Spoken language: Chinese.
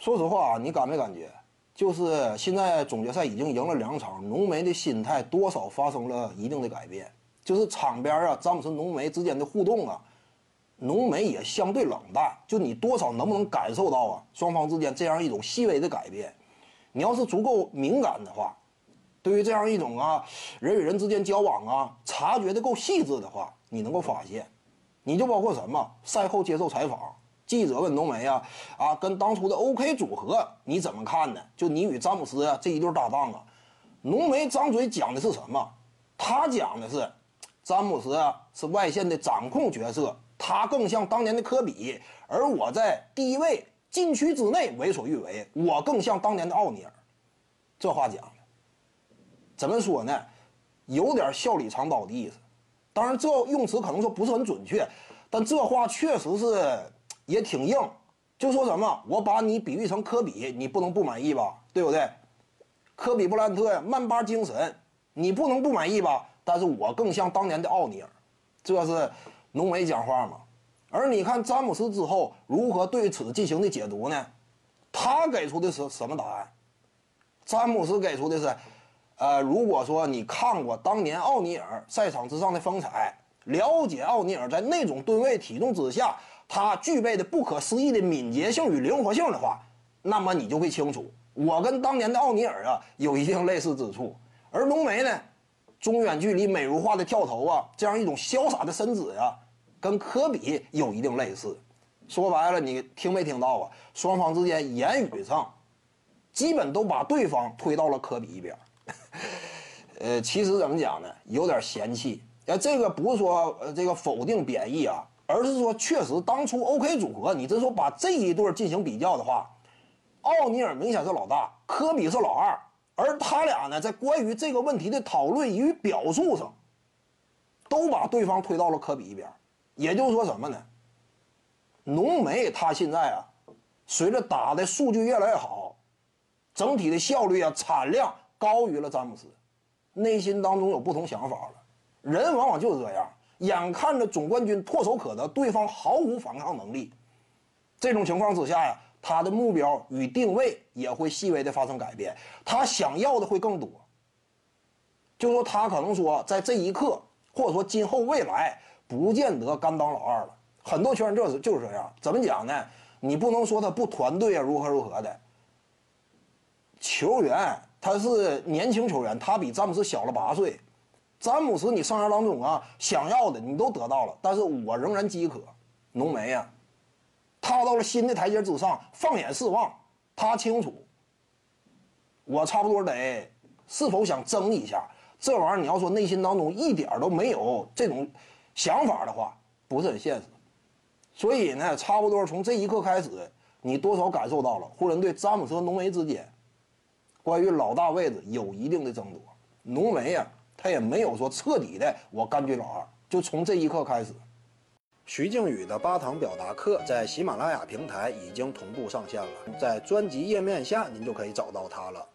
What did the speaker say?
说实话，你感没感觉？就是现在总决赛已经赢了两场，浓眉的心态多少发生了一定的改变。就是场边啊，詹姆斯、浓眉之间的互动啊，浓眉也相对冷淡。就你多少能不能感受到啊，双方之间这样一种细微的改变？你要是足够敏感的话，对于这样一种啊人与人之间交往啊，察觉的够细致的话，你能够发现。你就包括什么？赛后接受采访。记者问浓眉啊啊，跟当初的 OK 组合你怎么看呢？就你与詹姆斯这一对搭档啊，浓眉张嘴讲的是什么？他讲的是，詹姆斯啊是外线的掌控角色，他更像当年的科比，而我在低位禁区之内为所欲为，我更像当年的奥尼尔。这话讲的，怎么说呢？有点笑里藏刀的意思。当然，这用词可能说不是很准确，但这话确实是。也挺硬，就说什么我把你比喻成科比，你不能不满意吧？对不对？科比布兰特，曼巴精神，你不能不满意吧？但是我更像当年的奥尼尔，这是浓眉讲话嘛？而你看詹姆斯之后如何对此进行的解读呢？他给出的是什么答案？詹姆斯给出的是，呃，如果说你看过当年奥尼尔赛场之上的风采，了解奥尼尔在那种吨位体重之下。他具备的不可思议的敏捷性与灵活性的话，那么你就会清楚，我跟当年的奥尼尔啊有一定类似之处。而浓眉呢，中远距离美如画的跳投啊，这样一种潇洒的身姿呀，跟科比有一定类似。说白了，你听没听到啊？双方之间言语上，基本都把对方推到了科比一边。呃，其实怎么讲呢？有点嫌弃。呃，这个不是说呃这个否定贬义啊。而是说，确实当初 OK 组合，你真说把这一对进行比较的话，奥尼尔明显是老大，科比是老二，而他俩呢，在关于这个问题的讨论与表述上，都把对方推到了科比一边。也就是说什么呢？浓眉他现在啊，随着打的数据越来越好，整体的效率啊、产量高于了詹姆斯，内心当中有不同想法了。人往往就是这样。眼看着总冠军唾手可得，对方毫无反抗能力，这种情况之下呀，他的目标与定位也会细微的发生改变，他想要的会更多。就说他可能说在这一刻，或者说今后未来，不见得甘当老二了。很多球员这是就是这样，怎么讲呢？你不能说他不团队啊，如何如何的。球员他是年轻球员，他比詹姆斯小了八岁。詹姆斯，你生涯当中啊，想要的你都得到了，但是我仍然饥渴。浓眉呀，踏到了新的台阶之上，放眼四望，他清楚，我差不多得是否想争一下这玩意儿。你要说内心当中一点都没有这种想法的话，不是很现实。所以呢，差不多从这一刻开始，你多少感受到了湖人队詹姆斯和浓眉之间关于老大位置有一定的争夺。浓眉呀。他也没有说彻底的我甘居老二，就从这一刻开始。徐静宇的八堂表达课在喜马拉雅平台已经同步上线了，在专辑页面下您就可以找到它了。